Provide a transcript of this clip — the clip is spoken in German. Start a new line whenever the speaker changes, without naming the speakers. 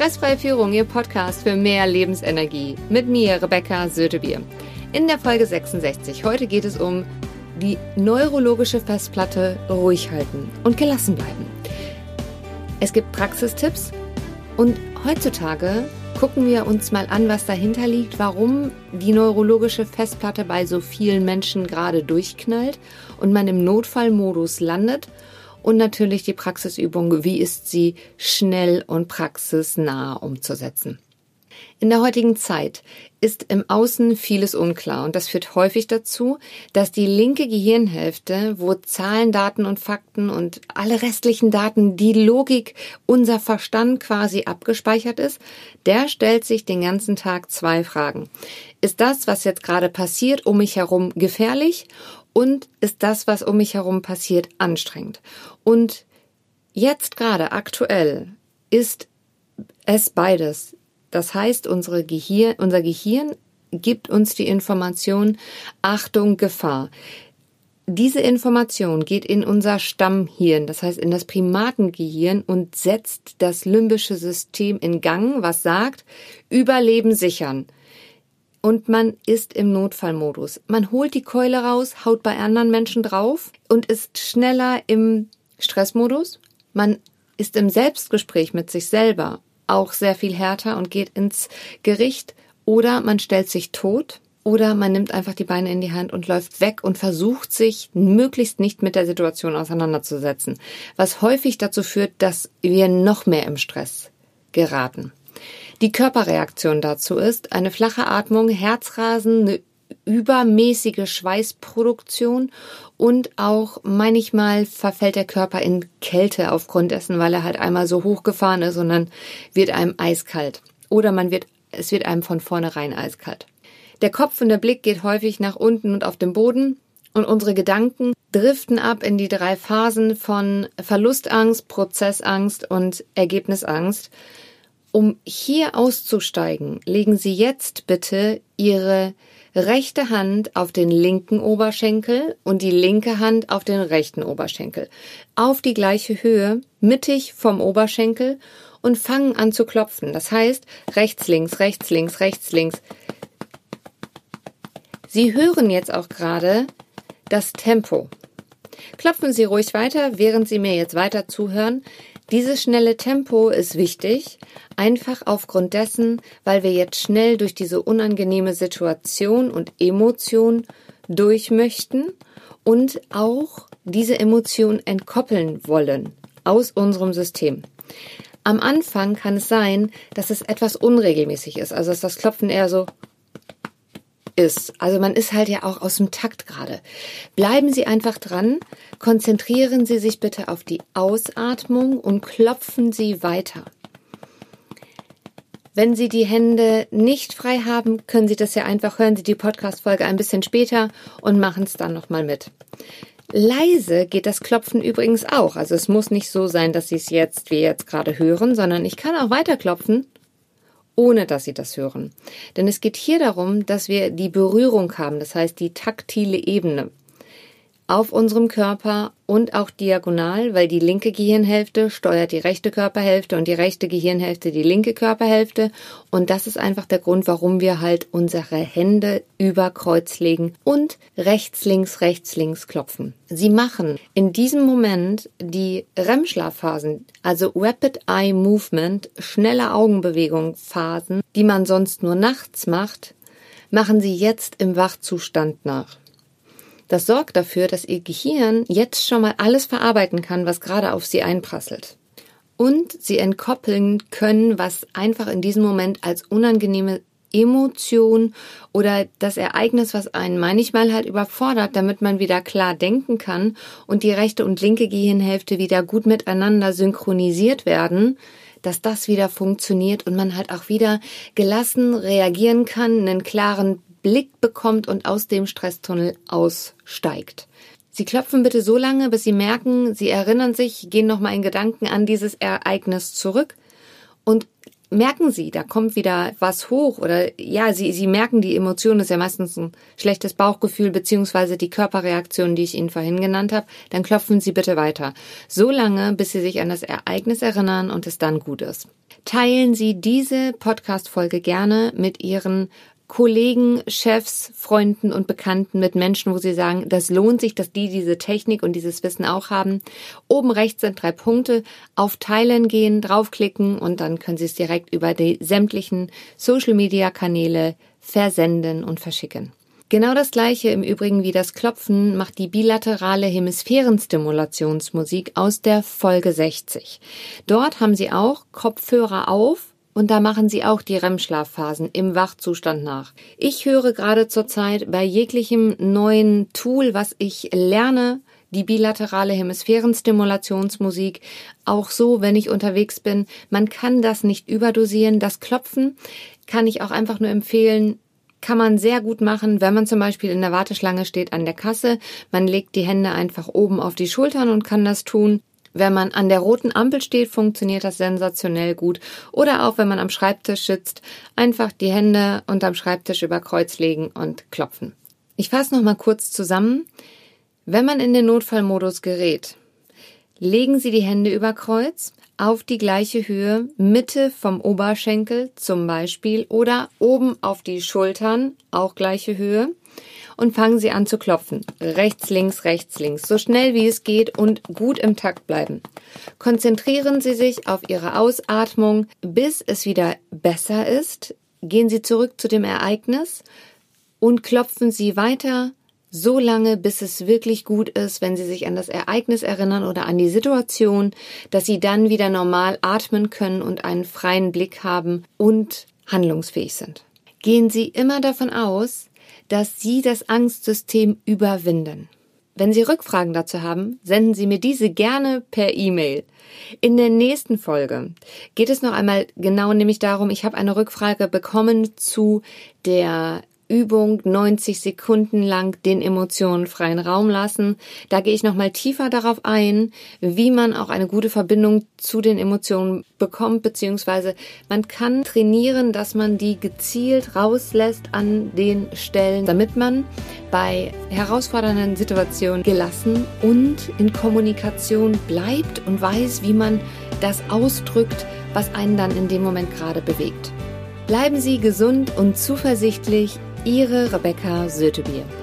Stressfreie Führung, Ihr Podcast für mehr Lebensenergie. Mit mir, Rebecca Sötebier. In der Folge 66. Heute geht es um die neurologische Festplatte ruhig halten und gelassen bleiben. Es gibt Praxistipps und heutzutage gucken wir uns mal an, was dahinter liegt, warum die neurologische Festplatte bei so vielen Menschen gerade durchknallt und man im Notfallmodus landet und natürlich die Praxisübung, wie ist sie schnell und praxisnah umzusetzen. In der heutigen Zeit ist im Außen vieles unklar und das führt häufig dazu, dass die linke Gehirnhälfte, wo Zahlen, Daten und Fakten und alle restlichen Daten, die Logik, unser Verstand quasi abgespeichert ist, der stellt sich den ganzen Tag zwei Fragen. Ist das, was jetzt gerade passiert, um mich herum gefährlich und ist das, was um mich herum passiert, anstrengend. Und jetzt gerade aktuell ist es beides. Das heißt, unsere Gehirn, unser Gehirn gibt uns die Information Achtung, Gefahr. Diese Information geht in unser Stammhirn, das heißt in das Primatengehirn und setzt das limbische System in Gang, was sagt, Überleben sichern und man ist im Notfallmodus. Man holt die Keule raus, haut bei anderen Menschen drauf und ist schneller im Stressmodus. Man ist im Selbstgespräch mit sich selber auch sehr viel härter und geht ins Gericht oder man stellt sich tot oder man nimmt einfach die Beine in die Hand und läuft weg und versucht sich möglichst nicht mit der Situation auseinanderzusetzen, was häufig dazu führt, dass wir noch mehr im Stress geraten. Die Körperreaktion dazu ist eine flache Atmung, Herzrasen, eine übermäßige Schweißproduktion und auch manchmal verfällt der Körper in Kälte aufgrund dessen, weil er halt einmal so hochgefahren ist und dann wird einem eiskalt. Oder man wird, es wird einem von vornherein eiskalt. Der Kopf und der Blick geht häufig nach unten und auf den Boden und unsere Gedanken driften ab in die drei Phasen von Verlustangst, Prozessangst und Ergebnisangst. Um hier auszusteigen, legen Sie jetzt bitte Ihre rechte Hand auf den linken Oberschenkel und die linke Hand auf den rechten Oberschenkel. Auf die gleiche Höhe, mittig vom Oberschenkel und fangen an zu klopfen. Das heißt, rechts, links, rechts, links, rechts, links. Sie hören jetzt auch gerade das Tempo. Klopfen Sie ruhig weiter, während Sie mir jetzt weiter zuhören. Dieses schnelle Tempo ist wichtig, einfach aufgrund dessen, weil wir jetzt schnell durch diese unangenehme Situation und Emotion durch möchten und auch diese Emotion entkoppeln wollen aus unserem System. Am Anfang kann es sein, dass es etwas unregelmäßig ist, also dass das Klopfen eher so ist. Also man ist halt ja auch aus dem Takt gerade. Bleiben Sie einfach dran, konzentrieren Sie sich bitte auf die Ausatmung und klopfen Sie weiter. Wenn Sie die Hände nicht frei haben, können Sie das ja einfach hören Sie die Podcast-Folge ein bisschen später und machen es dann nochmal mit. Leise geht das Klopfen übrigens auch. Also es muss nicht so sein, dass Sie es jetzt wie jetzt gerade hören, sondern ich kann auch weiter klopfen ohne dass sie das hören. Denn es geht hier darum, dass wir die Berührung haben, das heißt die taktile Ebene auf unserem Körper und auch diagonal, weil die linke Gehirnhälfte steuert die rechte Körperhälfte und die rechte Gehirnhälfte die linke Körperhälfte. Und das ist einfach der Grund, warum wir halt unsere Hände über Kreuz legen und rechts, links, rechts, links klopfen. Sie machen in diesem Moment die REM-Schlafphasen, also Rapid Eye Movement, schnelle Augenbewegung Phasen, die man sonst nur nachts macht, machen sie jetzt im Wachzustand nach. Das sorgt dafür, dass Ihr Gehirn jetzt schon mal alles verarbeiten kann, was gerade auf Sie einprasselt. Und Sie entkoppeln können, was einfach in diesem Moment als unangenehme Emotion oder das Ereignis, was einen manchmal halt überfordert, damit man wieder klar denken kann und die rechte und linke Gehirnhälfte wieder gut miteinander synchronisiert werden, dass das wieder funktioniert und man halt auch wieder gelassen reagieren kann, einen klaren Blick bekommt und aus dem Stresstunnel aussteigt. Sie klopfen bitte so lange, bis Sie merken, Sie erinnern sich, gehen nochmal in Gedanken an dieses Ereignis zurück und merken Sie, da kommt wieder was hoch oder ja, Sie, Sie merken die Emotion, ist ja meistens ein schlechtes Bauchgefühl beziehungsweise die Körperreaktion, die ich Ihnen vorhin genannt habe, dann klopfen Sie bitte weiter. So lange, bis Sie sich an das Ereignis erinnern und es dann gut ist. teilen Sie diese Podcast-Folge gerne mit Ihren Kollegen, Chefs, Freunden und Bekannten mit Menschen, wo Sie sagen, das lohnt sich, dass die diese Technik und dieses Wissen auch haben. Oben rechts sind drei Punkte. Auf Teilen gehen, draufklicken und dann können Sie es direkt über die sämtlichen Social-Media-Kanäle versenden und verschicken. Genau das gleiche im Übrigen wie das Klopfen macht die bilaterale Hemisphärenstimulationsmusik aus der Folge 60. Dort haben Sie auch Kopfhörer auf und da machen sie auch die REM-Schlafphasen im Wachzustand nach. Ich höre gerade zurzeit bei jeglichem neuen Tool, was ich lerne, die bilaterale Hemisphärenstimulationsmusik auch so, wenn ich unterwegs bin. Man kann das nicht überdosieren. Das Klopfen kann ich auch einfach nur empfehlen, kann man sehr gut machen, wenn man zum Beispiel in der Warteschlange steht an der Kasse. Man legt die Hände einfach oben auf die Schultern und kann das tun. Wenn man an der roten Ampel steht, funktioniert das sensationell gut. Oder auch wenn man am Schreibtisch sitzt, einfach die Hände unterm Schreibtisch über Kreuz legen und klopfen. Ich fasse nochmal kurz zusammen. Wenn man in den Notfallmodus gerät, legen Sie die Hände über Kreuz auf die gleiche Höhe, Mitte vom Oberschenkel zum Beispiel oder oben auf die Schultern, auch gleiche Höhe und fangen Sie an zu klopfen. Rechts, links, rechts, links. So schnell wie es geht und gut im Takt bleiben. Konzentrieren Sie sich auf Ihre Ausatmung, bis es wieder besser ist. Gehen Sie zurück zu dem Ereignis und klopfen Sie weiter so lange, bis es wirklich gut ist, wenn Sie sich an das Ereignis erinnern oder an die Situation, dass Sie dann wieder normal atmen können und einen freien Blick haben und handlungsfähig sind. Gehen Sie immer davon aus, dass Sie das Angstsystem überwinden. Wenn Sie Rückfragen dazu haben, senden Sie mir diese gerne per E-Mail. In der nächsten Folge geht es noch einmal genau nämlich darum, ich habe eine Rückfrage bekommen zu der Übung 90 Sekunden lang den Emotionen freien Raum lassen. Da gehe ich nochmal tiefer darauf ein, wie man auch eine gute Verbindung zu den Emotionen bekommt, beziehungsweise man kann trainieren, dass man die gezielt rauslässt an den Stellen, damit man bei herausfordernden Situationen gelassen und in Kommunikation bleibt und weiß, wie man das ausdrückt, was einen dann in dem Moment gerade bewegt. Bleiben Sie gesund und zuversichtlich Ihre Rebecca Sötebier.